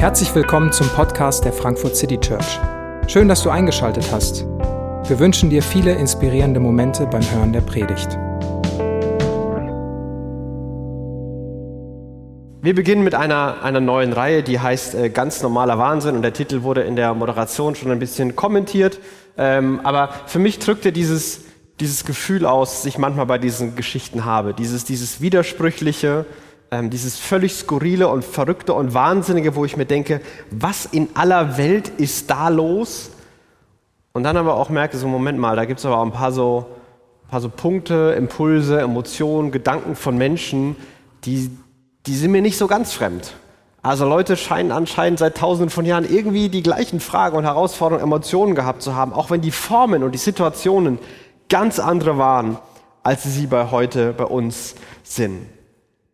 Herzlich willkommen zum Podcast der Frankfurt City Church. Schön, dass du eingeschaltet hast. Wir wünschen dir viele inspirierende Momente beim Hören der Predigt. Wir beginnen mit einer, einer neuen Reihe, die heißt äh, Ganz normaler Wahnsinn und der Titel wurde in der Moderation schon ein bisschen kommentiert. Ähm, aber für mich drückt er dieses, dieses Gefühl aus, das ich manchmal bei diesen Geschichten habe. Dieses, dieses Widersprüchliche, ähm, dieses völlig skurrile und verrückte und wahnsinnige, wo ich mir denke, was in aller Welt ist da los? Und dann aber auch merke, so Moment mal, da gibt es aber auch ein paar so, paar so Punkte, Impulse, Emotionen, Gedanken von Menschen, die, die sind mir nicht so ganz fremd. Also Leute scheinen anscheinend seit tausenden von Jahren irgendwie die gleichen Fragen und Herausforderungen, Emotionen gehabt zu haben, auch wenn die Formen und die Situationen ganz andere waren, als sie bei heute bei uns sind.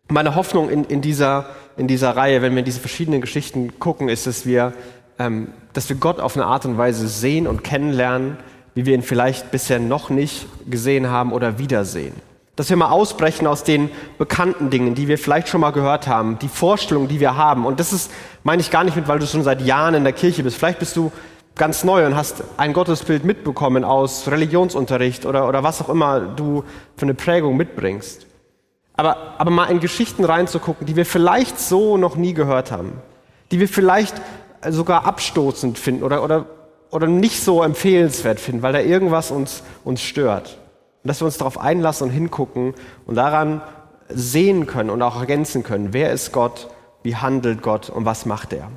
Meine Hoffnung in, in, dieser, in dieser Reihe, wenn wir in diese verschiedenen Geschichten gucken, ist, dass wir, ähm, dass wir Gott auf eine Art und Weise sehen und kennenlernen, wie wir ihn vielleicht bisher noch nicht gesehen haben oder wiedersehen. Dass wir mal ausbrechen aus den bekannten Dingen, die wir vielleicht schon mal gehört haben, die Vorstellungen, die wir haben. Und das ist, meine ich gar nicht mit, weil du schon seit Jahren in der Kirche bist. Vielleicht bist du ganz neu und hast ein Gottesbild mitbekommen aus Religionsunterricht oder, oder was auch immer du für eine Prägung mitbringst. Aber, aber mal in Geschichten reinzugucken, die wir vielleicht so noch nie gehört haben, die wir vielleicht sogar abstoßend finden oder, oder, oder nicht so empfehlenswert finden, weil da irgendwas uns, uns stört. Und dass wir uns darauf einlassen und hingucken und daran sehen können und auch ergänzen können, wer ist Gott, wie handelt Gott und was macht er.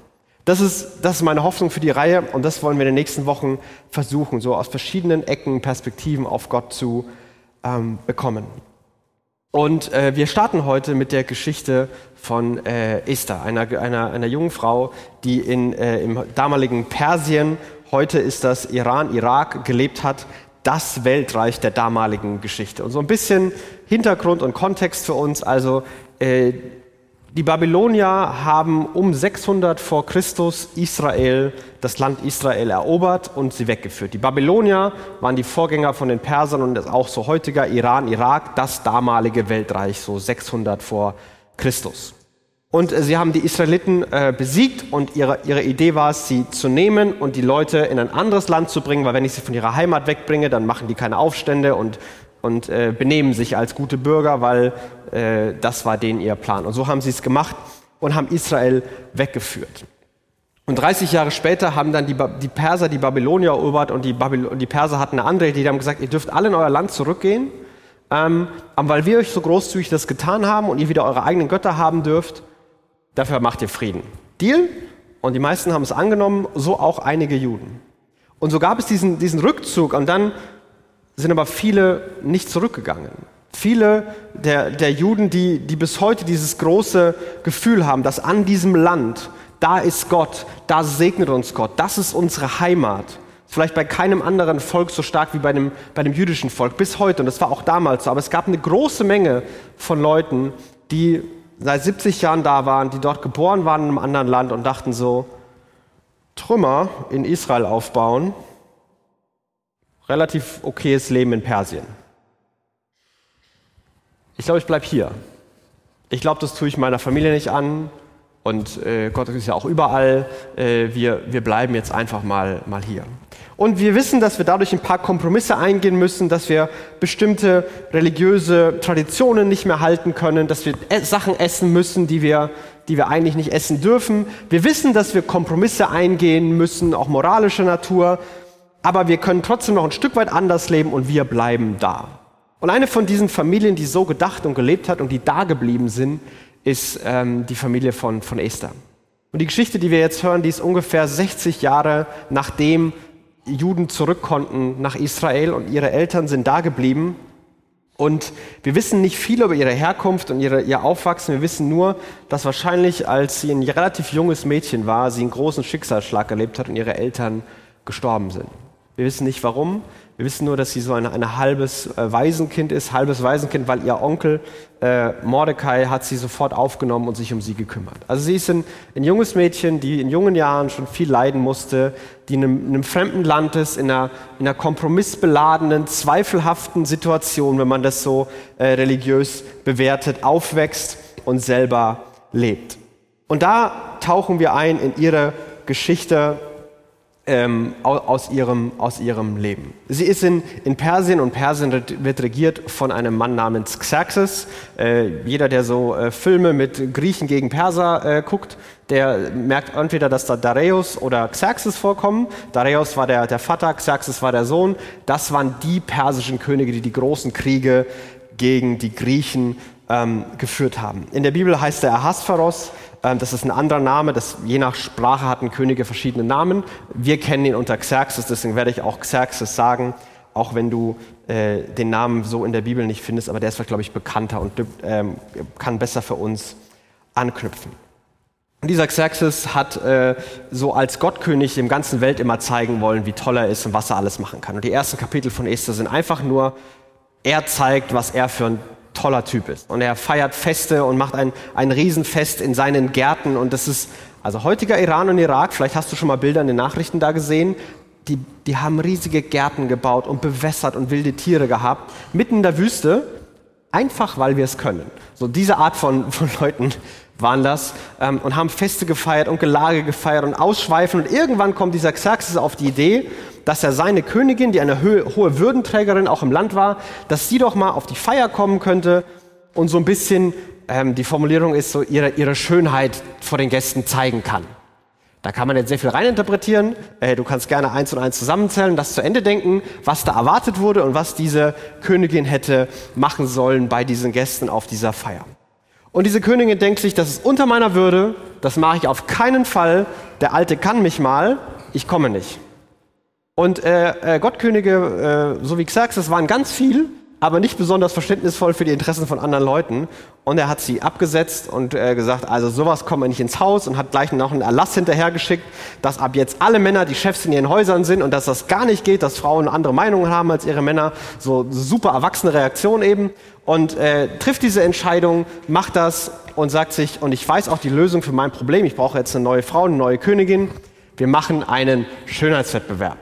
Das ist, das ist meine Hoffnung für die Reihe und das wollen wir in den nächsten Wochen versuchen, so aus verschiedenen Ecken Perspektiven auf Gott zu ähm, bekommen. Und äh, wir starten heute mit der Geschichte von äh, Esther, einer, einer, einer jungen Frau, die in, äh, im damaligen Persien, heute ist das Iran, Irak, gelebt hat, das Weltreich der damaligen Geschichte. Und so ein bisschen Hintergrund und Kontext für uns. Also äh, die Babylonier haben um 600 vor Christus Israel, das Land Israel erobert und sie weggeführt. Die Babylonier waren die Vorgänger von den Persern und auch so heutiger Iran, Irak, das damalige Weltreich, so 600 vor Christus. Und äh, sie haben die Israeliten äh, besiegt und ihre, ihre Idee war es, sie zu nehmen und die Leute in ein anderes Land zu bringen, weil wenn ich sie von ihrer Heimat wegbringe, dann machen die keine Aufstände und und äh, benehmen sich als gute Bürger, weil äh, das war denen ihr Plan. Und so haben sie es gemacht und haben Israel weggeführt. Und 30 Jahre später haben dann die, ba die Perser die Babylonier erobert und die, Babyl die Perser hatten eine andere Idee. Die haben gesagt, ihr dürft alle in euer Land zurückgehen, ähm, aber weil wir euch so großzügig das getan haben und ihr wieder eure eigenen Götter haben dürft, dafür macht ihr Frieden. Deal? Und die meisten haben es angenommen, so auch einige Juden. Und so gab es diesen, diesen Rückzug und dann sind aber viele nicht zurückgegangen. Viele der, der Juden, die, die bis heute dieses große Gefühl haben, dass an diesem Land, da ist Gott, da segnet uns Gott, das ist unsere Heimat. Vielleicht bei keinem anderen Volk so stark wie bei dem, bei dem jüdischen Volk, bis heute, und das war auch damals so. Aber es gab eine große Menge von Leuten, die seit 70 Jahren da waren, die dort geboren waren in einem anderen Land und dachten so, Trümmer in Israel aufbauen, relativ okayes Leben in Persien. Ich glaube, ich bleibe hier. Ich glaube, das tue ich meiner Familie nicht an. Und äh, Gott ist ja auch überall. Äh, wir, wir bleiben jetzt einfach mal, mal hier. Und wir wissen, dass wir dadurch ein paar Kompromisse eingehen müssen, dass wir bestimmte religiöse Traditionen nicht mehr halten können, dass wir Sachen essen müssen, die wir, die wir eigentlich nicht essen dürfen. Wir wissen, dass wir Kompromisse eingehen müssen, auch moralischer Natur aber wir können trotzdem noch ein Stück weit anders leben und wir bleiben da. Und eine von diesen Familien, die so gedacht und gelebt hat und die da geblieben sind, ist ähm, die Familie von, von Esther. Und die Geschichte, die wir jetzt hören, die ist ungefähr 60 Jahre nachdem Juden zurück konnten nach Israel und ihre Eltern sind da geblieben. Und wir wissen nicht viel über ihre Herkunft und ihre, ihr Aufwachsen. Wir wissen nur, dass wahrscheinlich, als sie ein relativ junges Mädchen war, sie einen großen Schicksalsschlag erlebt hat und ihre Eltern gestorben sind. Wir wissen nicht warum. Wir wissen nur, dass sie so ein eine halbes äh, Waisenkind ist, halbes Waisenkind, weil ihr Onkel äh, Mordecai hat sie sofort aufgenommen und sich um sie gekümmert. Also sie ist ein, ein junges Mädchen, die in jungen Jahren schon viel leiden musste, die in einem, in einem fremden Land ist, in einer, in einer kompromissbeladenen, zweifelhaften Situation, wenn man das so äh, religiös bewertet, aufwächst und selber lebt. Und da tauchen wir ein in ihre Geschichte ähm, aus, ihrem, aus ihrem Leben. Sie ist in, in Persien und Persien wird regiert von einem Mann namens Xerxes. Äh, jeder, der so äh, Filme mit Griechen gegen Perser äh, guckt, der merkt entweder, dass da Dareios oder Xerxes vorkommen. Dareios war der, der Vater, Xerxes war der Sohn. Das waren die persischen Könige, die die großen Kriege gegen die Griechen ähm, geführt haben. In der Bibel heißt er Ahasveros. Ähm, das ist ein anderer Name. Das, je nach Sprache hatten Könige verschiedene Namen. Wir kennen ihn unter Xerxes, deswegen werde ich auch Xerxes sagen, auch wenn du äh, den Namen so in der Bibel nicht findest. Aber der ist, glaube ich, bekannter und ähm, kann besser für uns anknüpfen. Und dieser Xerxes hat äh, so als Gottkönig dem ganzen Welt immer zeigen wollen, wie toll er ist und was er alles machen kann. Und die ersten Kapitel von Esther sind einfach nur, er zeigt, was er für ein toller Typ ist. Und er feiert Feste und macht ein, ein Riesenfest in seinen Gärten. Und das ist, also heutiger Iran und Irak, vielleicht hast du schon mal Bilder in den Nachrichten da gesehen, die, die haben riesige Gärten gebaut und bewässert und wilde Tiere gehabt, mitten in der Wüste, einfach weil wir es können. So diese Art von, von Leuten waren das ähm, und haben Feste gefeiert und Gelage gefeiert und Ausschweifen. Und irgendwann kommt dieser Xerxes auf die Idee, dass er seine Königin, die eine hohe Würdenträgerin auch im Land war, dass sie doch mal auf die Feier kommen könnte und so ein bisschen, ähm, die Formulierung ist so, ihre, ihre Schönheit vor den Gästen zeigen kann. Da kann man jetzt sehr viel reininterpretieren. Äh, du kannst gerne eins und eins zusammenzählen, das zu Ende denken, was da erwartet wurde und was diese Königin hätte machen sollen bei diesen Gästen auf dieser Feier. Und diese Königin denkt sich, das ist unter meiner Würde, das mache ich auf keinen Fall. Der Alte kann mich mal, ich komme nicht. Und äh, äh, Gottkönige, äh, so wie Xerxes, waren ganz viel, aber nicht besonders verständnisvoll für die Interessen von anderen Leuten. Und er hat sie abgesetzt und äh, gesagt, also sowas kommt nicht ins Haus und hat gleich noch einen Erlass hinterhergeschickt, dass ab jetzt alle Männer die Chefs in ihren Häusern sind und dass das gar nicht geht, dass Frauen andere Meinungen haben als ihre Männer. So super erwachsene Reaktion eben. Und äh, trifft diese Entscheidung, macht das und sagt sich, und ich weiß auch die Lösung für mein Problem, ich brauche jetzt eine neue Frau, eine neue Königin. Wir machen einen Schönheitswettbewerb.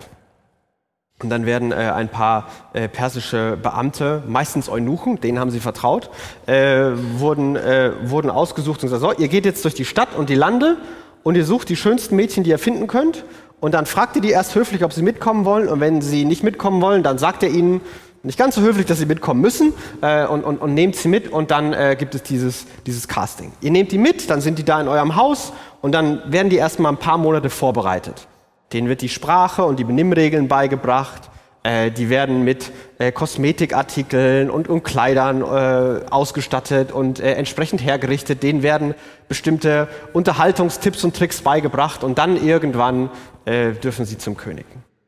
Und dann werden äh, ein paar äh, persische Beamte, meistens Eunuchen, denen haben sie vertraut, äh, wurden, äh, wurden ausgesucht und gesagt, so, ihr geht jetzt durch die Stadt und die Lande und ihr sucht die schönsten Mädchen, die ihr finden könnt. Und dann fragt ihr die erst höflich, ob sie mitkommen wollen. Und wenn sie nicht mitkommen wollen, dann sagt ihr ihnen, nicht ganz so höflich, dass sie mitkommen müssen äh, und, und, und nehmt sie mit und dann äh, gibt es dieses, dieses Casting. Ihr nehmt die mit, dann sind die da in eurem Haus und dann werden die erstmal ein paar Monate vorbereitet. Denen wird die Sprache und die Benimmregeln beigebracht. Äh, die werden mit äh, Kosmetikartikeln und, und Kleidern äh, ausgestattet und äh, entsprechend hergerichtet. Denen werden bestimmte Unterhaltungstipps und Tricks beigebracht und dann irgendwann äh, dürfen sie zum König.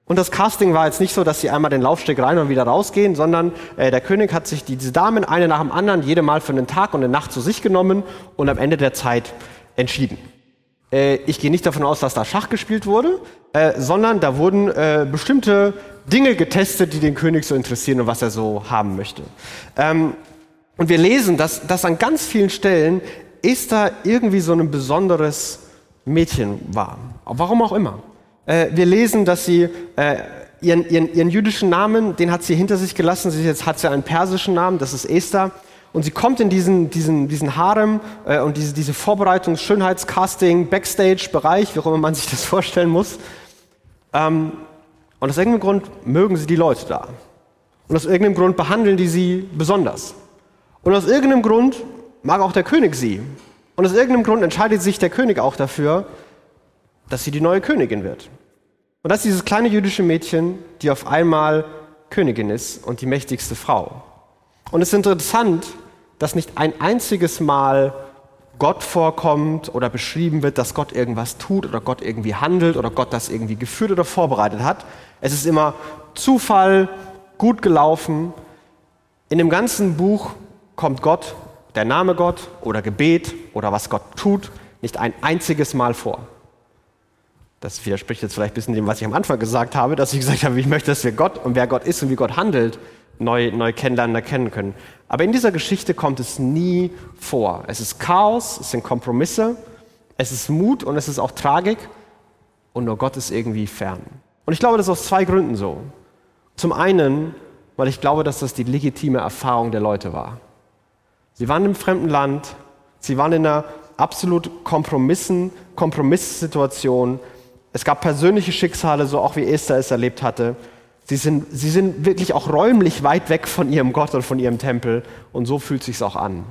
Und das Casting war jetzt nicht so, dass sie einmal den Laufsteg rein und wieder rausgehen, sondern äh, der König hat sich diese Damen eine nach dem anderen jede Mal für einen Tag und eine Nacht zu sich genommen und am Ende der Zeit entschieden. Äh, ich gehe nicht davon aus, dass da Schach gespielt wurde, äh, sondern da wurden äh, bestimmte Dinge getestet, die den König so interessieren und was er so haben möchte. Ähm, und wir lesen, dass, dass an ganz vielen Stellen Esther irgendwie so ein besonderes Mädchen war. Warum auch immer. Äh, wir lesen, dass sie äh, ihren, ihren, ihren, jüdischen Namen, den hat sie hinter sich gelassen. Sie jetzt hat sie einen persischen Namen, das ist Esther. Und sie kommt in diesen, diesen, diesen Harem äh, und diese, diese Vorbereitungs-, Schönheitscasting, Backstage-Bereich, wie auch immer man sich das vorstellen muss. Ähm, und aus irgendeinem Grund mögen sie die Leute da. Und aus irgendeinem Grund behandeln die sie besonders. Und aus irgendeinem Grund mag auch der König sie. Und aus irgendeinem Grund entscheidet sich der König auch dafür, dass sie die neue Königin wird. Und das ist dieses kleine jüdische Mädchen, die auf einmal Königin ist und die mächtigste Frau. Und es ist interessant, dass nicht ein einziges Mal Gott vorkommt oder beschrieben wird, dass Gott irgendwas tut oder Gott irgendwie handelt oder Gott das irgendwie geführt oder vorbereitet hat. Es ist immer Zufall, gut gelaufen. In dem ganzen Buch kommt Gott, der Name Gott oder Gebet oder was Gott tut, nicht ein einziges Mal vor. Das widerspricht jetzt vielleicht ein bisschen dem, was ich am Anfang gesagt habe, dass ich gesagt habe, ich möchte, dass wir Gott und wer Gott ist und wie Gott handelt, neu, neu kennenlernen, erkennen können. Aber in dieser Geschichte kommt es nie vor. Es ist Chaos, es sind Kompromisse, es ist Mut und es ist auch Tragik und nur Gott ist irgendwie fern. Und ich glaube, das ist aus zwei Gründen so. Zum einen, weil ich glaube, dass das die legitime Erfahrung der Leute war. Sie waren im fremden Land, sie waren in einer absolut Kompromissen, Kompromisssituationen. Es gab persönliche Schicksale, so auch wie Esther es erlebt hatte. Sie sind, sie sind wirklich auch räumlich weit weg von ihrem Gott und von ihrem Tempel. Und so fühlt sich auch an.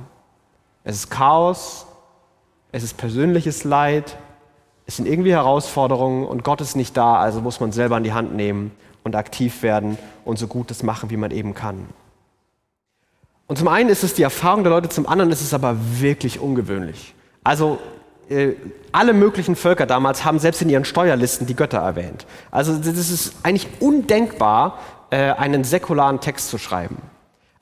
Es ist Chaos, es ist persönliches Leid, es sind irgendwie Herausforderungen und Gott ist nicht da, also muss man selber in die Hand nehmen und aktiv werden und so gut das machen, wie man eben kann. Und zum einen ist es die Erfahrung der Leute, zum anderen ist es aber wirklich ungewöhnlich. Also alle möglichen Völker damals haben selbst in ihren Steuerlisten die Götter erwähnt. Also das ist eigentlich undenkbar, äh, einen säkularen Text zu schreiben.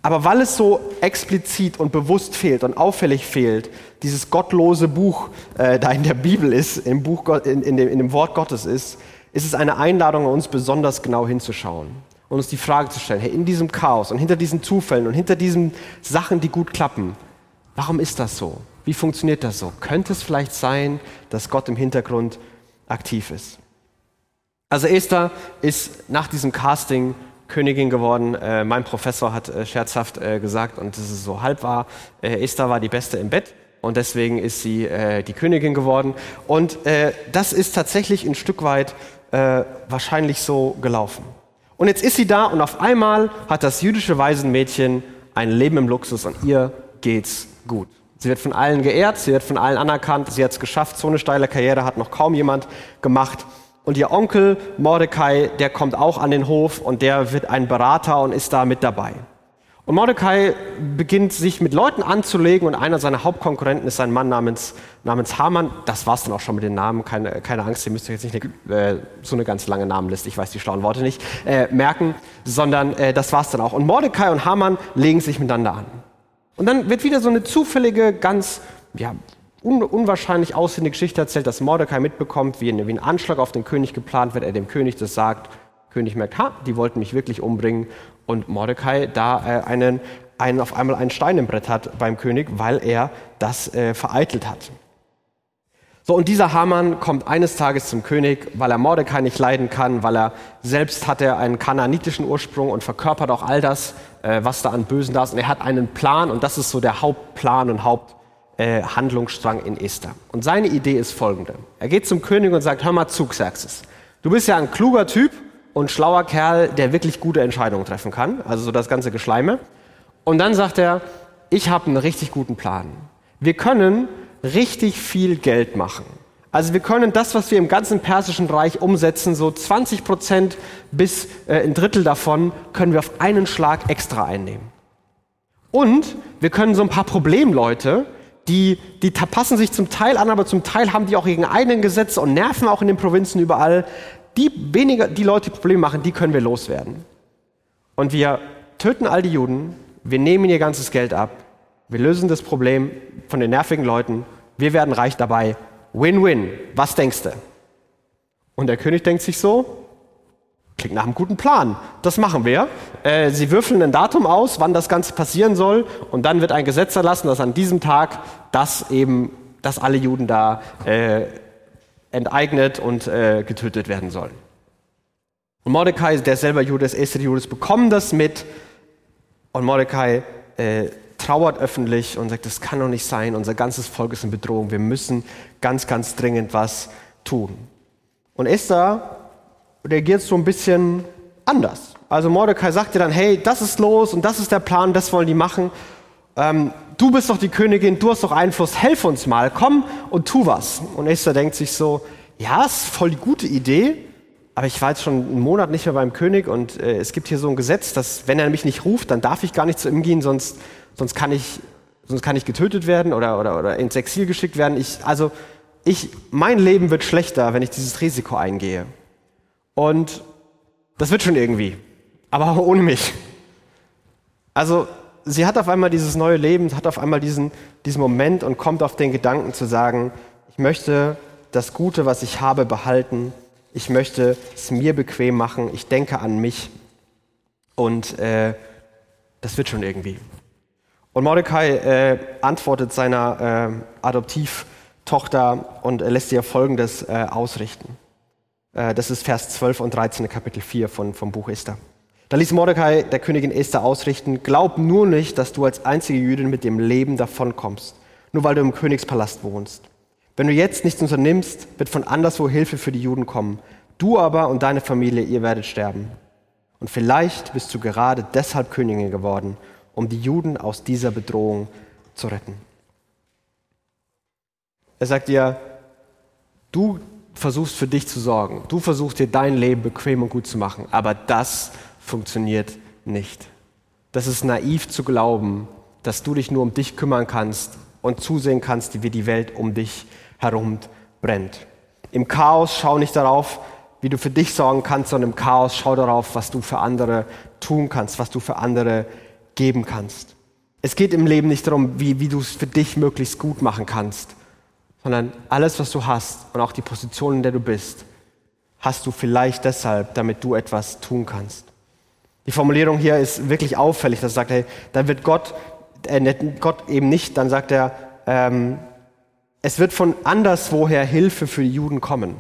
Aber weil es so explizit und bewusst fehlt und auffällig fehlt, dieses gottlose Buch äh, da in der Bibel ist, im, Buch, in, in, dem, in dem Wort Gottes ist, ist es eine Einladung an uns besonders genau hinzuschauen und uns die Frage zu stellen, hey, in diesem Chaos und hinter diesen Zufällen und hinter diesen Sachen, die gut klappen, warum ist das so? Wie funktioniert das so? Könnte es vielleicht sein, dass Gott im Hintergrund aktiv ist? Also Esther ist nach diesem Casting Königin geworden. Äh, mein Professor hat äh, scherzhaft äh, gesagt, und das ist so halb wahr, äh, Esther war die Beste im Bett und deswegen ist sie äh, die Königin geworden. Und äh, das ist tatsächlich ein Stück weit wahrscheinlich so gelaufen. Und jetzt ist sie da und auf einmal hat das jüdische Waisenmädchen ein Leben im Luxus und ihr geht's gut. Sie wird von allen geehrt, sie wird von allen anerkannt, sie hat es geschafft, so eine steile Karriere hat noch kaum jemand gemacht. Und ihr Onkel Mordecai, der kommt auch an den Hof und der wird ein Berater und ist da mit dabei. Und Mordecai beginnt sich mit Leuten anzulegen und einer seiner Hauptkonkurrenten ist ein Mann namens, namens Haman. Das war's dann auch schon mit den Namen. Keine, keine Angst, ihr müsst euch jetzt nicht eine, äh, so eine ganz lange Namenliste, ich weiß die schlauen Worte nicht, äh, merken, sondern äh, das war's dann auch. Und Mordecai und Haman legen sich miteinander an. Und dann wird wieder so eine zufällige, ganz ja, un unwahrscheinlich aussehende Geschichte erzählt, dass Mordecai mitbekommt, wie ein, wie ein Anschlag auf den König geplant wird, er dem König das sagt. König merkt, ha, die wollten mich wirklich umbringen. Und Mordecai da äh, einen, einen, auf einmal einen Stein im Brett hat beim König, weil er das äh, vereitelt hat. So, und dieser Haman kommt eines Tages zum König, weil er Mordecai nicht leiden kann, weil er selbst hat er einen kananitischen Ursprung und verkörpert auch all das, äh, was da an Bösen da ist. Und er hat einen Plan und das ist so der Hauptplan und Haupt, äh, in Esther. Und seine Idee ist folgende. Er geht zum König und sagt, hör mal zu, Xerxes. Du bist ja ein kluger Typ und schlauer Kerl, der wirklich gute Entscheidungen treffen kann. Also so das ganze Geschleime. Und dann sagt er, ich habe einen richtig guten Plan. Wir können richtig viel Geld machen. Also wir können das, was wir im ganzen Persischen Reich umsetzen, so 20 Prozent bis äh, ein Drittel davon, können wir auf einen Schlag extra einnehmen. Und wir können so ein paar Problemleute, die, die passen sich zum Teil an, aber zum Teil haben die auch ihre eigenen Gesetze und nerven auch in den Provinzen überall. Die weniger, die Leute, die Probleme machen, die können wir loswerden. Und wir töten all die Juden, wir nehmen ihr ganzes Geld ab, wir lösen das Problem von den nervigen Leuten, wir werden reich dabei. Win-win. Was denkst du? Und der König denkt sich so, Klingt nach einem guten Plan. Das machen wir. Äh, sie würfeln ein Datum aus, wann das Ganze passieren soll, und dann wird ein Gesetz erlassen, dass an diesem Tag das eben, dass alle Juden da äh, enteignet und äh, getötet werden sollen. Und Mordecai, der selber Jude ist, Esther Judas, bekommen das mit, und Mordecai äh, trauert öffentlich und sagt, das kann doch nicht sein, unser ganzes Volk ist in Bedrohung, wir müssen ganz, ganz dringend was tun. Und Esther reagiert so ein bisschen anders. Also Mordecai sagt dir dann, hey, das ist los und das ist der Plan, das wollen die machen. Ähm, du bist doch die Königin, du hast doch Einfluss, helf uns mal, komm und tu was. Und Esther denkt sich so, ja, ist voll die gute Idee, aber ich war jetzt schon einen Monat nicht mehr beim König und äh, es gibt hier so ein Gesetz, dass wenn er mich nicht ruft, dann darf ich gar nicht zu ihm gehen, sonst, sonst, kann, ich, sonst kann ich getötet werden oder, oder, oder ins Exil geschickt werden. Ich, also ich, mein Leben wird schlechter, wenn ich dieses Risiko eingehe. Und das wird schon irgendwie, aber ohne mich. Also sie hat auf einmal dieses neue Leben, hat auf einmal diesen, diesen Moment und kommt auf den Gedanken zu sagen, ich möchte das Gute, was ich habe, behalten. Ich möchte es mir bequem machen. Ich denke an mich. Und äh, das wird schon irgendwie. Und Mordecai äh, antwortet seiner äh, Adoptivtochter und lässt ihr Folgendes äh, ausrichten. Äh, das ist Vers 12 und 13, Kapitel 4 von, vom Buch Esther. Da ließ Mordecai der Königin Esther ausrichten, glaub nur nicht, dass du als einzige Jüdin mit dem Leben davonkommst. nur weil du im Königspalast wohnst. Wenn du jetzt nichts unternimmst, wird von anderswo Hilfe für die Juden kommen. Du aber und deine Familie, ihr werdet sterben. Und vielleicht bist du gerade deshalb Königin geworden, um die Juden aus dieser Bedrohung zu retten. Er sagt dir, du versuchst für dich zu sorgen, du versuchst dir dein Leben bequem und gut zu machen, aber das funktioniert nicht. Das ist naiv zu glauben, dass du dich nur um dich kümmern kannst und zusehen kannst, wie die Welt um dich herum brennt. Im Chaos schau nicht darauf, wie du für dich sorgen kannst, sondern im Chaos schau darauf, was du für andere tun kannst, was du für andere geben kannst. Es geht im Leben nicht darum, wie, wie du es für dich möglichst gut machen kannst, sondern alles, was du hast und auch die Position, in der du bist, hast du vielleicht deshalb, damit du etwas tun kannst. Die Formulierung hier ist wirklich auffällig, dass er sagt, hey, da wird Gott, äh, Gott eben nicht, dann sagt er, ähm, es wird von anderswoher Hilfe für die Juden kommen.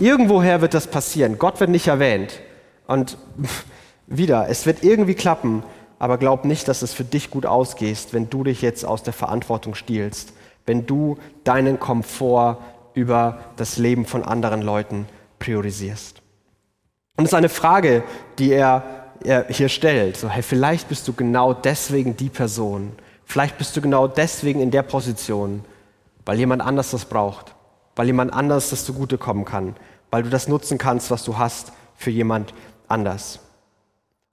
Irgendwoher wird das passieren. Gott wird nicht erwähnt. Und wieder, es wird irgendwie klappen, aber glaub nicht, dass es für dich gut ausgeht, wenn du dich jetzt aus der Verantwortung stiehlst, wenn du deinen Komfort über das Leben von anderen Leuten priorisierst. Und es ist eine Frage, die er, er hier stellt. So, hey, vielleicht bist du genau deswegen die Person. Vielleicht bist du genau deswegen in der Position, weil jemand anders das braucht, weil jemand anders das zugutekommen kann, weil du das nutzen kannst, was du hast, für jemand anders.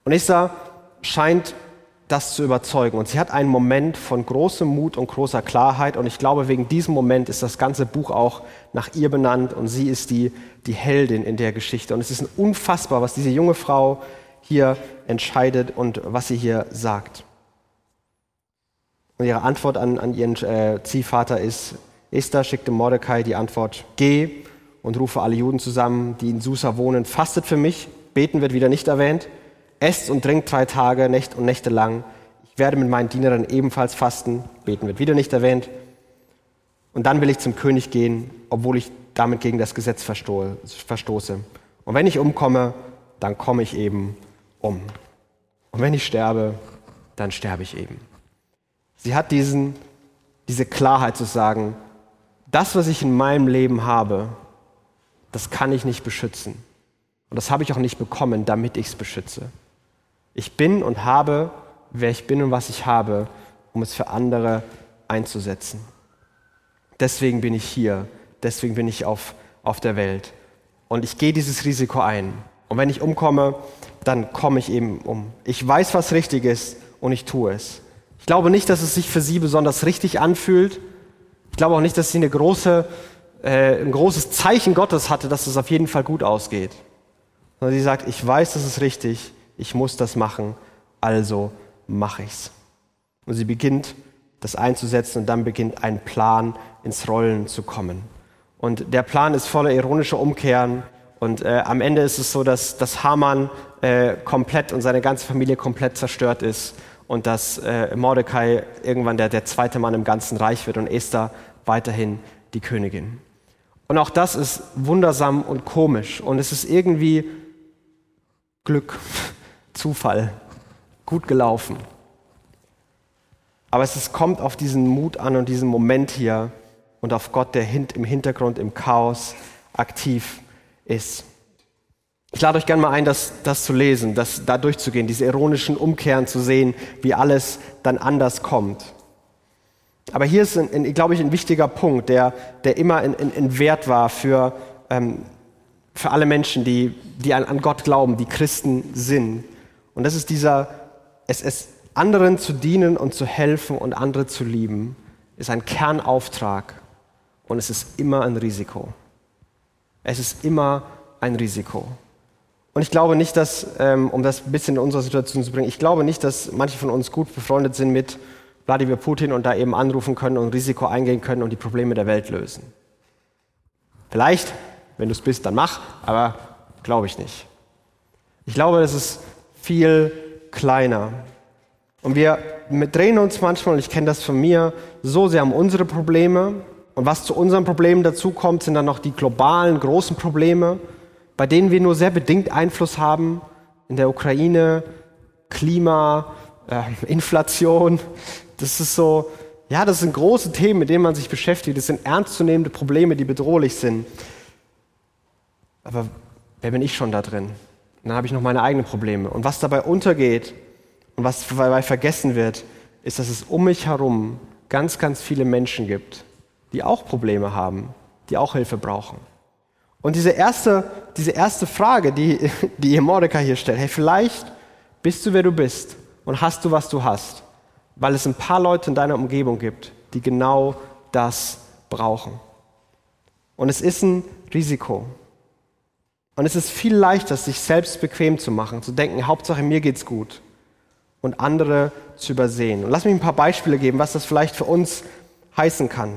Und Esther scheint das zu überzeugen. Und sie hat einen Moment von großem Mut und großer Klarheit. Und ich glaube, wegen diesem Moment ist das ganze Buch auch nach ihr benannt. Und sie ist die, die Heldin in der Geschichte. Und es ist unfassbar, was diese junge Frau hier entscheidet und was sie hier sagt. Und ihre Antwort an, an ihren äh, Ziehvater ist, Esther schickte Mordecai die Antwort, geh und rufe alle Juden zusammen, die in Susa wohnen, fastet für mich, beten wird wieder nicht erwähnt, esst und trinkt drei Tage, Nächte und Nächte lang. Ich werde mit meinen Dienerinnen ebenfalls fasten, beten wird wieder nicht erwähnt. Und dann will ich zum König gehen, obwohl ich damit gegen das Gesetz verstoße. Und wenn ich umkomme, dann komme ich eben um. Und wenn ich sterbe, dann sterbe ich eben. Sie hat diesen, diese Klarheit zu sagen, das, was ich in meinem Leben habe, das kann ich nicht beschützen. Und das habe ich auch nicht bekommen, damit ich es beschütze. Ich bin und habe, wer ich bin und was ich habe, um es für andere einzusetzen. Deswegen bin ich hier, deswegen bin ich auf, auf der Welt. Und ich gehe dieses Risiko ein. Und wenn ich umkomme, dann komme ich eben um. Ich weiß, was richtig ist und ich tue es. Ich glaube nicht, dass es sich für sie besonders richtig anfühlt. Ich glaube auch nicht, dass sie eine große, äh, ein großes Zeichen Gottes hatte, dass es auf jeden Fall gut ausgeht. Sondern sie sagt, ich weiß, das ist richtig, ich muss das machen, also mache ich's. Und sie beginnt, das einzusetzen und dann beginnt ein Plan ins Rollen zu kommen. Und der Plan ist voller ironischer Umkehren. Und äh, am Ende ist es so, dass, dass Haman äh, komplett und seine ganze Familie komplett zerstört ist und dass äh, Mordecai irgendwann der, der zweite Mann im ganzen Reich wird und Esther weiterhin die Königin. Und auch das ist wundersam und komisch und es ist irgendwie Glück, Zufall, gut gelaufen. Aber es ist, kommt auf diesen Mut an und diesen Moment hier und auf Gott, der im Hintergrund, im Chaos aktiv ist. Ich lade euch gerne mal ein, das, das zu lesen, das, da durchzugehen, diese ironischen Umkehren zu sehen, wie alles dann anders kommt. Aber hier ist, ein, glaube ich, ein wichtiger Punkt, der, der immer ein, ein Wert war für, ähm, für alle Menschen, die, die an, an Gott glauben, die Christen sind. Und das ist dieser, es, es anderen zu dienen und zu helfen und andere zu lieben, ist ein Kernauftrag und es ist immer ein Risiko. Es ist immer ein Risiko. Und ich glaube nicht, dass, ähm, um das ein bisschen in unsere Situation zu bringen, ich glaube nicht, dass manche von uns gut befreundet sind mit Wladimir Putin und da eben anrufen können und Risiko eingehen können und die Probleme der Welt lösen. Vielleicht, wenn du es bist, dann mach, aber glaube ich nicht. Ich glaube, das ist viel kleiner. Und wir drehen uns manchmal, und ich kenne das von mir, so sehr um unsere Probleme. Und was zu unseren Problemen dazukommt, sind dann noch die globalen, großen Probleme bei denen wir nur sehr bedingt Einfluss haben, in der Ukraine, Klima, äh, Inflation. Das ist so, Ja, das sind große Themen, mit denen man sich beschäftigt. Das sind ernstzunehmende Probleme, die bedrohlich sind. Aber wer bin ich schon da drin? Und dann habe ich noch meine eigenen Probleme. Und was dabei untergeht und was dabei vergessen wird, ist, dass es um mich herum ganz, ganz viele Menschen gibt, die auch Probleme haben, die auch Hilfe brauchen. Und diese erste, diese erste Frage, die, die ihr Mordecai hier stellt, hey, vielleicht bist du, wer du bist und hast du, was du hast, weil es ein paar Leute in deiner Umgebung gibt, die genau das brauchen. Und es ist ein Risiko. Und es ist viel leichter, sich selbst bequem zu machen, zu denken, Hauptsache mir geht's gut und andere zu übersehen. Und lass mich ein paar Beispiele geben, was das vielleicht für uns heißen kann.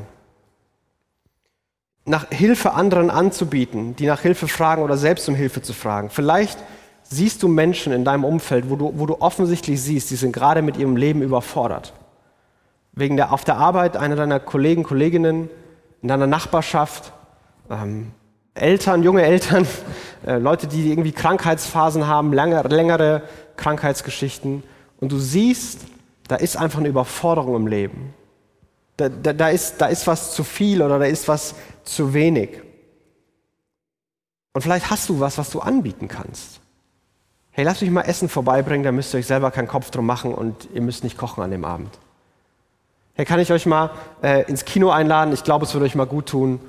Nach Hilfe anderen anzubieten, die nach Hilfe fragen oder selbst um Hilfe zu fragen. Vielleicht siehst du Menschen in deinem Umfeld, wo du, wo du offensichtlich siehst, die sind gerade mit ihrem Leben überfordert. Wegen der auf der Arbeit einer deiner Kollegen, Kolleginnen, in deiner Nachbarschaft, ähm, Eltern, junge Eltern, äh, Leute, die irgendwie Krankheitsphasen haben, längere, längere Krankheitsgeschichten. Und du siehst, da ist einfach eine Überforderung im Leben. Da, da, da, ist, da ist was zu viel oder da ist was zu wenig. Und vielleicht hast du was, was du anbieten kannst. Hey, lasst mich mal Essen vorbeibringen, da müsst ihr euch selber keinen Kopf drum machen und ihr müsst nicht kochen an dem Abend. Hey, kann ich euch mal äh, ins Kino einladen? Ich glaube, es würde euch mal gut tun.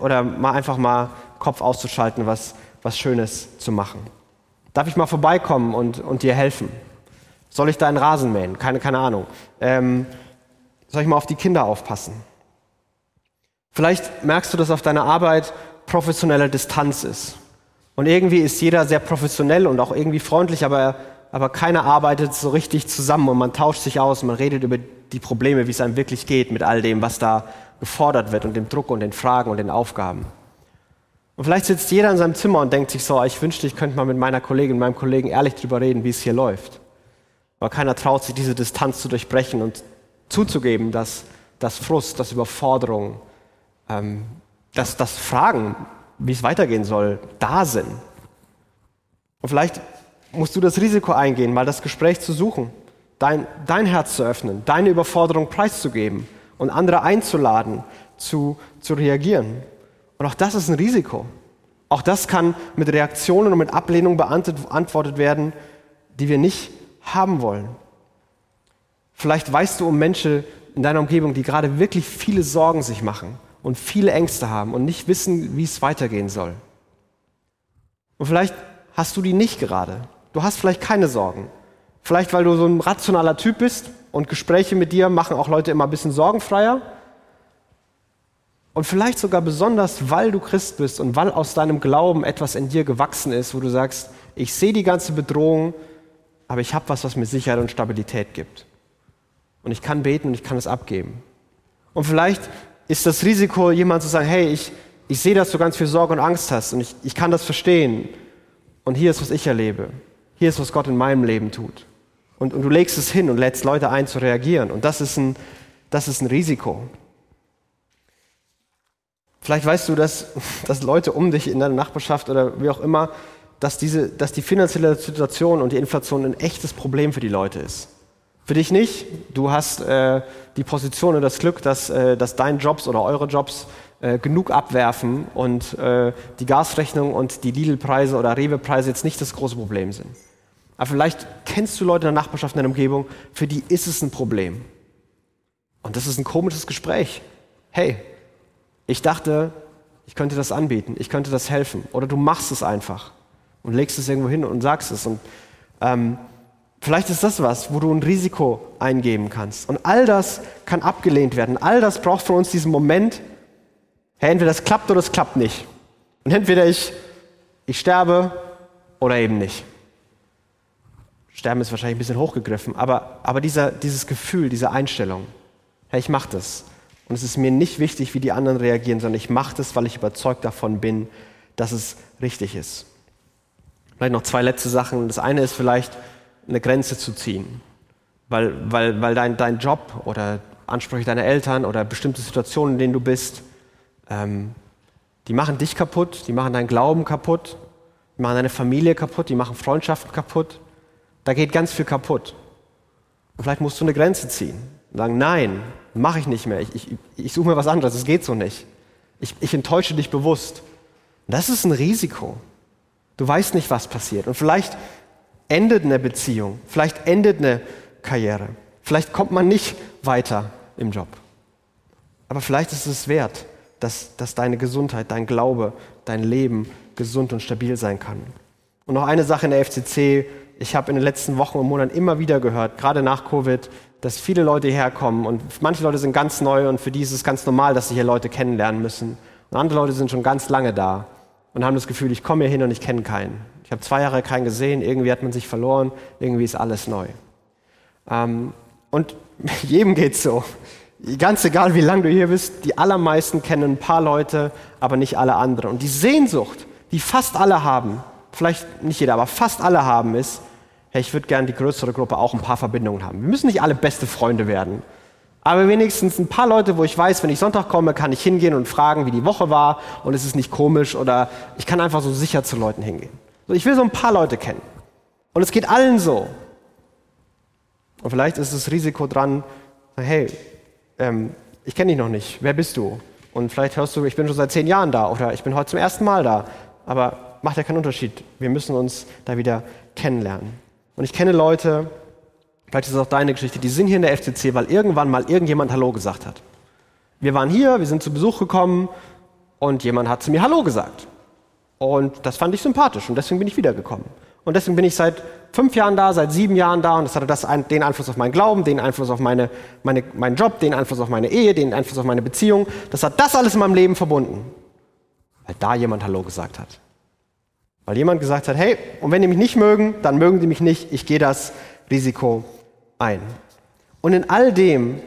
Oder mal einfach mal Kopf auszuschalten, was, was Schönes zu machen. Darf ich mal vorbeikommen und, und dir helfen? Soll ich deinen Rasen mähen? Keine, keine Ahnung. Ähm, soll ich mal auf die Kinder aufpassen? Vielleicht merkst du, dass auf deiner Arbeit professionelle Distanz ist. Und irgendwie ist jeder sehr professionell und auch irgendwie freundlich, aber, aber keiner arbeitet so richtig zusammen und man tauscht sich aus, man redet über die Probleme, wie es einem wirklich geht mit all dem, was da gefordert wird und dem Druck und den Fragen und den Aufgaben. Und vielleicht sitzt jeder in seinem Zimmer und denkt sich so, ich wünschte, ich könnte mal mit meiner Kollegin, meinem Kollegen ehrlich drüber reden, wie es hier läuft. Aber keiner traut sich, diese Distanz zu durchbrechen und zuzugeben, dass das Frust, das Überforderung, ähm, dass das Fragen, wie es weitergehen soll, da sind. Und vielleicht musst du das Risiko eingehen, mal das Gespräch zu suchen, dein, dein Herz zu öffnen, deine Überforderung preiszugeben und andere einzuladen, zu, zu reagieren. Und auch das ist ein Risiko. Auch das kann mit Reaktionen und mit Ablehnung beantwortet werden, die wir nicht haben wollen. Vielleicht weißt du um Menschen in deiner Umgebung, die gerade wirklich viele Sorgen sich machen und viele Ängste haben und nicht wissen, wie es weitergehen soll. Und vielleicht hast du die nicht gerade. Du hast vielleicht keine Sorgen. Vielleicht, weil du so ein rationaler Typ bist und Gespräche mit dir machen auch Leute immer ein bisschen sorgenfreier. Und vielleicht sogar besonders, weil du Christ bist und weil aus deinem Glauben etwas in dir gewachsen ist, wo du sagst, ich sehe die ganze Bedrohung, aber ich habe was, was mir Sicherheit und Stabilität gibt. Und ich kann beten und ich kann es abgeben. Und vielleicht ist das Risiko, jemand zu sagen, hey, ich, ich sehe, dass du ganz viel Sorge und Angst hast und ich, ich kann das verstehen. Und hier ist, was ich erlebe. Hier ist, was Gott in meinem Leben tut. Und, und du legst es hin und lädst Leute ein, zu reagieren. Und das ist ein, das ist ein Risiko. Vielleicht weißt du, dass, dass Leute um dich in deiner Nachbarschaft oder wie auch immer, dass, diese, dass die finanzielle Situation und die Inflation ein echtes Problem für die Leute ist. Für dich nicht. Du hast äh, die Position und das Glück, dass, äh, dass deine Jobs oder eure Jobs äh, genug abwerfen und äh, die Gasrechnung und die Lidl-Preise oder Rewe-Preise jetzt nicht das große Problem sind. Aber vielleicht kennst du Leute in der Nachbarschaft, in der Umgebung, für die ist es ein Problem. Und das ist ein komisches Gespräch. Hey, ich dachte, ich könnte das anbieten, ich könnte das helfen. Oder du machst es einfach und legst es irgendwo hin und sagst es. Und ähm, vielleicht ist das was, wo du ein Risiko eingeben kannst. Und all das kann abgelehnt werden. All das braucht von uns diesen Moment, hey, entweder das klappt oder es klappt nicht. Und entweder ich, ich sterbe oder eben nicht. Sterben ist wahrscheinlich ein bisschen hochgegriffen, aber, aber dieser, dieses Gefühl, diese Einstellung, hey, ich mach das. Und es ist mir nicht wichtig, wie die anderen reagieren, sondern ich mache das, weil ich überzeugt davon bin, dass es richtig ist. Vielleicht noch zwei letzte Sachen. Das eine ist vielleicht, eine Grenze zu ziehen. Weil, weil, weil dein, dein Job oder Ansprüche deiner Eltern oder bestimmte Situationen, in denen du bist, ähm, die machen dich kaputt, die machen deinen Glauben kaputt, die machen deine Familie kaputt, die machen Freundschaften kaputt. Da geht ganz viel kaputt. Und vielleicht musst du eine Grenze ziehen und sagen, nein, mache ich nicht mehr. Ich, ich, ich suche mir was anderes. Es geht so nicht. Ich, ich enttäusche dich bewusst. Das ist ein Risiko. Du weißt nicht, was passiert. Und vielleicht endet eine Beziehung, vielleicht endet eine Karriere, vielleicht kommt man nicht weiter im Job. Aber vielleicht ist es wert, dass, dass deine Gesundheit, dein Glaube, dein Leben gesund und stabil sein kann. Und noch eine Sache in der FCC. Ich habe in den letzten Wochen und Monaten immer wieder gehört, gerade nach Covid, dass viele Leute herkommen und manche Leute sind ganz neu und für die ist es ganz normal, dass sie hier Leute kennenlernen müssen. Und andere Leute sind schon ganz lange da und haben das Gefühl, ich komme hier hin und ich kenne keinen. Ich habe zwei Jahre keinen gesehen, irgendwie hat man sich verloren, irgendwie ist alles neu. Ähm, und jedem geht's so. Ganz egal, wie lange du hier bist, die allermeisten kennen ein paar Leute, aber nicht alle anderen. Und die Sehnsucht, die fast alle haben, vielleicht nicht jeder, aber fast alle haben, ist, hey, ich würde gerne die größere Gruppe auch ein paar Verbindungen haben. Wir müssen nicht alle beste Freunde werden. Aber wenigstens ein paar Leute, wo ich weiß, wenn ich Sonntag komme, kann ich hingehen und fragen, wie die Woche war und es ist nicht komisch oder ich kann einfach so sicher zu Leuten hingehen. Ich will so ein paar Leute kennen. Und es geht allen so. Und vielleicht ist das Risiko dran, hey, ähm, ich kenne dich noch nicht, wer bist du? Und vielleicht hörst du, ich bin schon seit zehn Jahren da oder ich bin heute zum ersten Mal da. Aber macht ja keinen Unterschied. Wir müssen uns da wieder kennenlernen. Und ich kenne Leute, Vielleicht ist es auch deine Geschichte. Die sind hier in der FCC, weil irgendwann mal irgendjemand Hallo gesagt hat. Wir waren hier, wir sind zu Besuch gekommen und jemand hat zu mir Hallo gesagt. Und das fand ich sympathisch und deswegen bin ich wiedergekommen. Und deswegen bin ich seit fünf Jahren da, seit sieben Jahren da und das hatte das den Einfluss auf meinen Glauben, den Einfluss auf meine, meine, meinen Job, den Einfluss auf meine Ehe, den Einfluss auf meine Beziehung. Das hat das alles in meinem Leben verbunden, weil da jemand Hallo gesagt hat. Weil jemand gesagt hat, hey, und wenn die mich nicht mögen, dann mögen die mich nicht, ich gehe das Risiko ein. Und in all dem,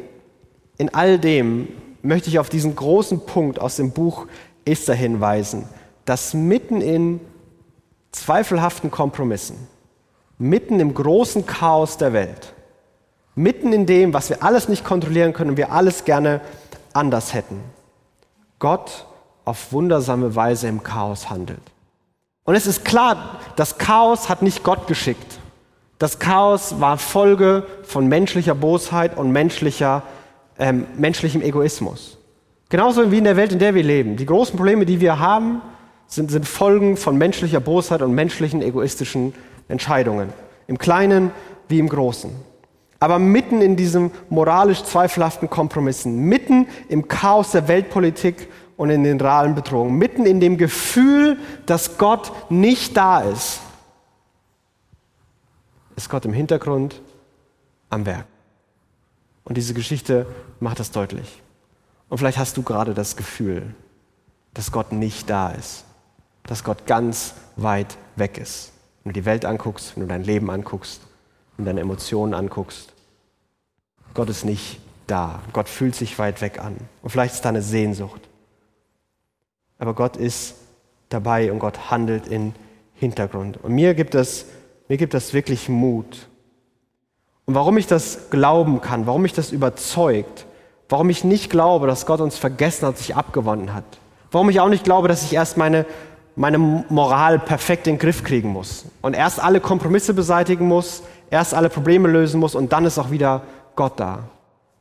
in all dem möchte ich auf diesen großen Punkt aus dem Buch Esther hinweisen, dass mitten in zweifelhaften Kompromissen, mitten im großen Chaos der Welt, mitten in dem, was wir alles nicht kontrollieren können und wir alles gerne anders hätten, Gott auf wundersame Weise im Chaos handelt. Und es ist klar, das Chaos hat nicht Gott geschickt. Das Chaos war Folge von menschlicher Bosheit und menschlicher, ähm, menschlichem Egoismus. Genauso wie in der Welt, in der wir leben. Die großen Probleme, die wir haben, sind, sind Folgen von menschlicher Bosheit und menschlichen egoistischen Entscheidungen. Im Kleinen wie im Großen. Aber mitten in diesem moralisch zweifelhaften Kompromissen, mitten im Chaos der Weltpolitik und in den realen Bedrohungen, mitten in dem Gefühl, dass Gott nicht da ist, ist Gott im Hintergrund am Werk. Und diese Geschichte macht das deutlich. Und vielleicht hast du gerade das Gefühl, dass Gott nicht da ist, dass Gott ganz weit weg ist. Wenn du die Welt anguckst, wenn du dein Leben anguckst, wenn du deine Emotionen anguckst, Gott ist nicht da. Gott fühlt sich weit weg an. Und vielleicht ist da eine Sehnsucht. Aber Gott ist dabei und Gott handelt im Hintergrund. Und mir gibt es mir gibt das wirklich Mut. Und warum ich das glauben kann, warum mich das überzeugt, warum ich nicht glaube, dass Gott uns vergessen hat, sich abgewonnen hat, warum ich auch nicht glaube, dass ich erst meine, meine Moral perfekt in den Griff kriegen muss. Und erst alle Kompromisse beseitigen muss, erst alle Probleme lösen muss und dann ist auch wieder Gott da,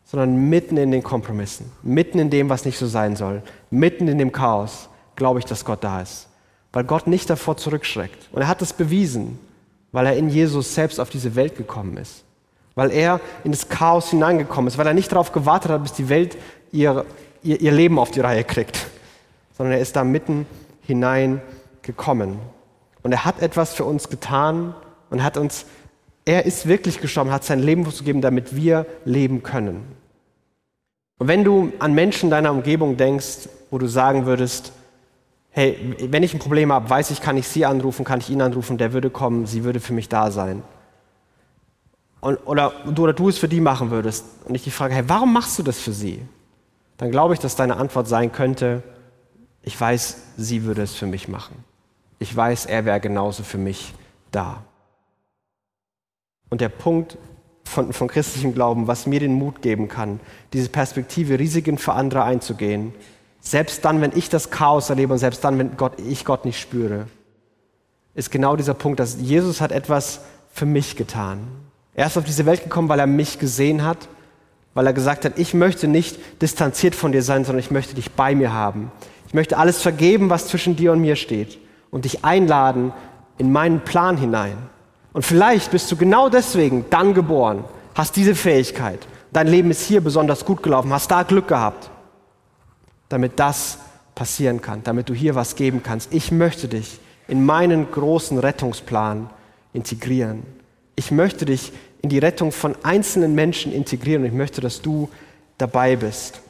sondern mitten in den Kompromissen, mitten in dem, was nicht so sein soll, mitten in dem Chaos, glaube ich, dass Gott da ist, weil Gott nicht davor zurückschreckt. Und er hat es bewiesen weil er in Jesus selbst auf diese Welt gekommen ist. Weil er in das Chaos hineingekommen ist, weil er nicht darauf gewartet hat, bis die Welt ihr, ihr, ihr Leben auf die Reihe kriegt, sondern er ist da mitten hineingekommen. Und er hat etwas für uns getan und hat uns, er ist wirklich gestorben, hat sein Leben gegeben, damit wir leben können. Und wenn du an Menschen deiner Umgebung denkst, wo du sagen würdest, hey, wenn ich ein Problem habe, weiß ich, kann ich sie anrufen, kann ich ihn anrufen, der würde kommen, sie würde für mich da sein. Und, oder, du, oder du es für die machen würdest und ich die frage, hey, warum machst du das für sie? Dann glaube ich, dass deine Antwort sein könnte, ich weiß, sie würde es für mich machen. Ich weiß, er wäre genauso für mich da. Und der Punkt von, von christlichem Glauben, was mir den Mut geben kann, diese Perspektive, Risiken für andere einzugehen, selbst dann, wenn ich das Chaos erlebe und selbst dann, wenn Gott, ich Gott nicht spüre, ist genau dieser Punkt, dass Jesus hat etwas für mich getan. Er ist auf diese Welt gekommen, weil er mich gesehen hat, weil er gesagt hat, ich möchte nicht distanziert von dir sein, sondern ich möchte dich bei mir haben. Ich möchte alles vergeben, was zwischen dir und mir steht und dich einladen in meinen Plan hinein. Und vielleicht bist du genau deswegen dann geboren, hast diese Fähigkeit. Dein Leben ist hier besonders gut gelaufen, hast da Glück gehabt, damit das passieren kann, damit du hier was geben kannst. Ich möchte dich in meinen großen Rettungsplan integrieren. Ich möchte dich in die Rettung von einzelnen Menschen integrieren und ich möchte, dass du dabei bist.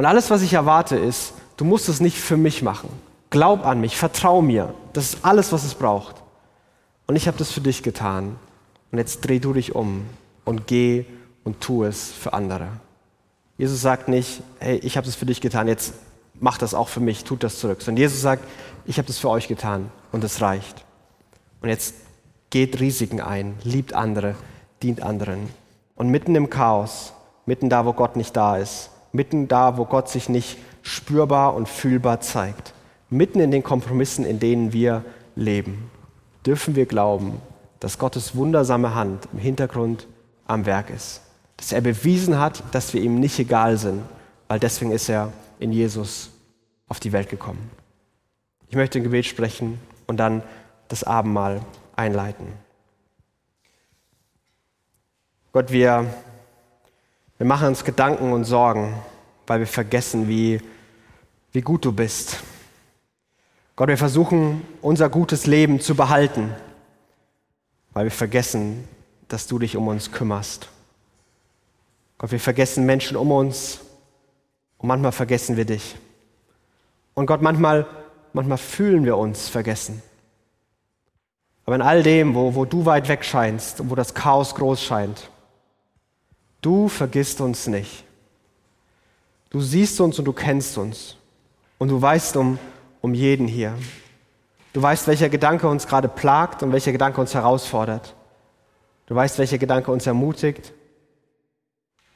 Und alles, was ich erwarte, ist, du musst es nicht für mich machen. Glaub an mich, vertrau mir. Das ist alles, was es braucht. Und ich habe das für dich getan. Und jetzt dreh du dich um und geh und tu es für andere. Jesus sagt nicht, hey, ich habe das für dich getan, jetzt mach das auch für mich, tut das zurück. Sondern Jesus sagt, ich habe das für euch getan und es reicht. Und jetzt geht Risiken ein, liebt andere, dient anderen. Und mitten im Chaos, mitten da, wo Gott nicht da ist, mitten da, wo Gott sich nicht spürbar und fühlbar zeigt, mitten in den Kompromissen, in denen wir leben, dürfen wir glauben, dass Gottes wundersame Hand im Hintergrund am Werk ist. Dass er bewiesen hat, dass wir ihm nicht egal sind, weil deswegen ist er in Jesus auf die Welt gekommen. Ich möchte ein Gebet sprechen und dann das Abendmahl einleiten. Gott, wir, wir machen uns Gedanken und Sorgen, weil wir vergessen, wie, wie gut du bist. Gott, wir versuchen, unser gutes Leben zu behalten, weil wir vergessen, dass du dich um uns kümmerst. Gott, wir vergessen Menschen um uns und manchmal vergessen wir dich. Und Gott, manchmal, manchmal fühlen wir uns vergessen. Aber in all dem, wo, wo du weit weg scheinst und wo das Chaos groß scheint, du vergisst uns nicht. Du siehst uns und du kennst uns. Und du weißt um, um jeden hier. Du weißt, welcher Gedanke uns gerade plagt und welcher Gedanke uns herausfordert. Du weißt, welcher Gedanke uns ermutigt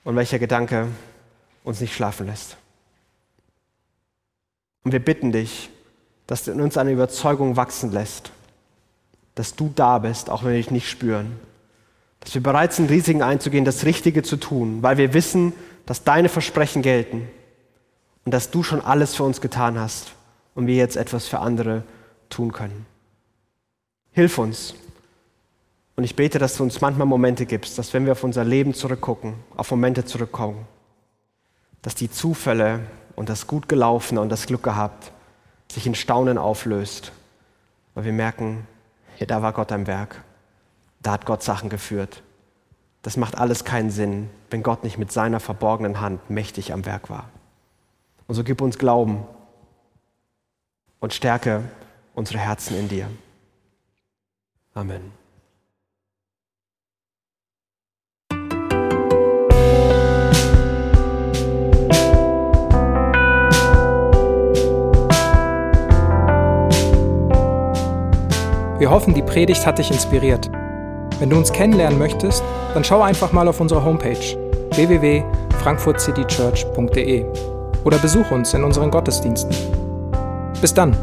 und welcher Gedanke uns nicht schlafen lässt. Und wir bitten dich, dass du in uns eine Überzeugung wachsen lässt, dass du da bist, auch wenn wir dich nicht spüren. Dass wir bereit sind, Risiken einzugehen, das Richtige zu tun, weil wir wissen, dass deine Versprechen gelten und dass du schon alles für uns getan hast und wir jetzt etwas für andere tun können. Hilf uns. Und ich bete, dass du uns manchmal Momente gibst, dass wenn wir auf unser Leben zurückgucken, auf Momente zurückkommen, dass die Zufälle und das gut gelaufene und das Glück gehabt sich in Staunen auflöst, weil wir merken, ja, da war Gott am Werk. Da hat Gott Sachen geführt. Das macht alles keinen Sinn, wenn Gott nicht mit seiner verborgenen Hand mächtig am Werk war. Und so gib uns Glauben und stärke unsere Herzen in dir. Amen. Wir hoffen, die Predigt hat dich inspiriert. Wenn du uns kennenlernen möchtest, dann schau einfach mal auf unsere Homepage www.frankfurtcitychurch.de oder besuch uns in unseren Gottesdiensten. Bis dann!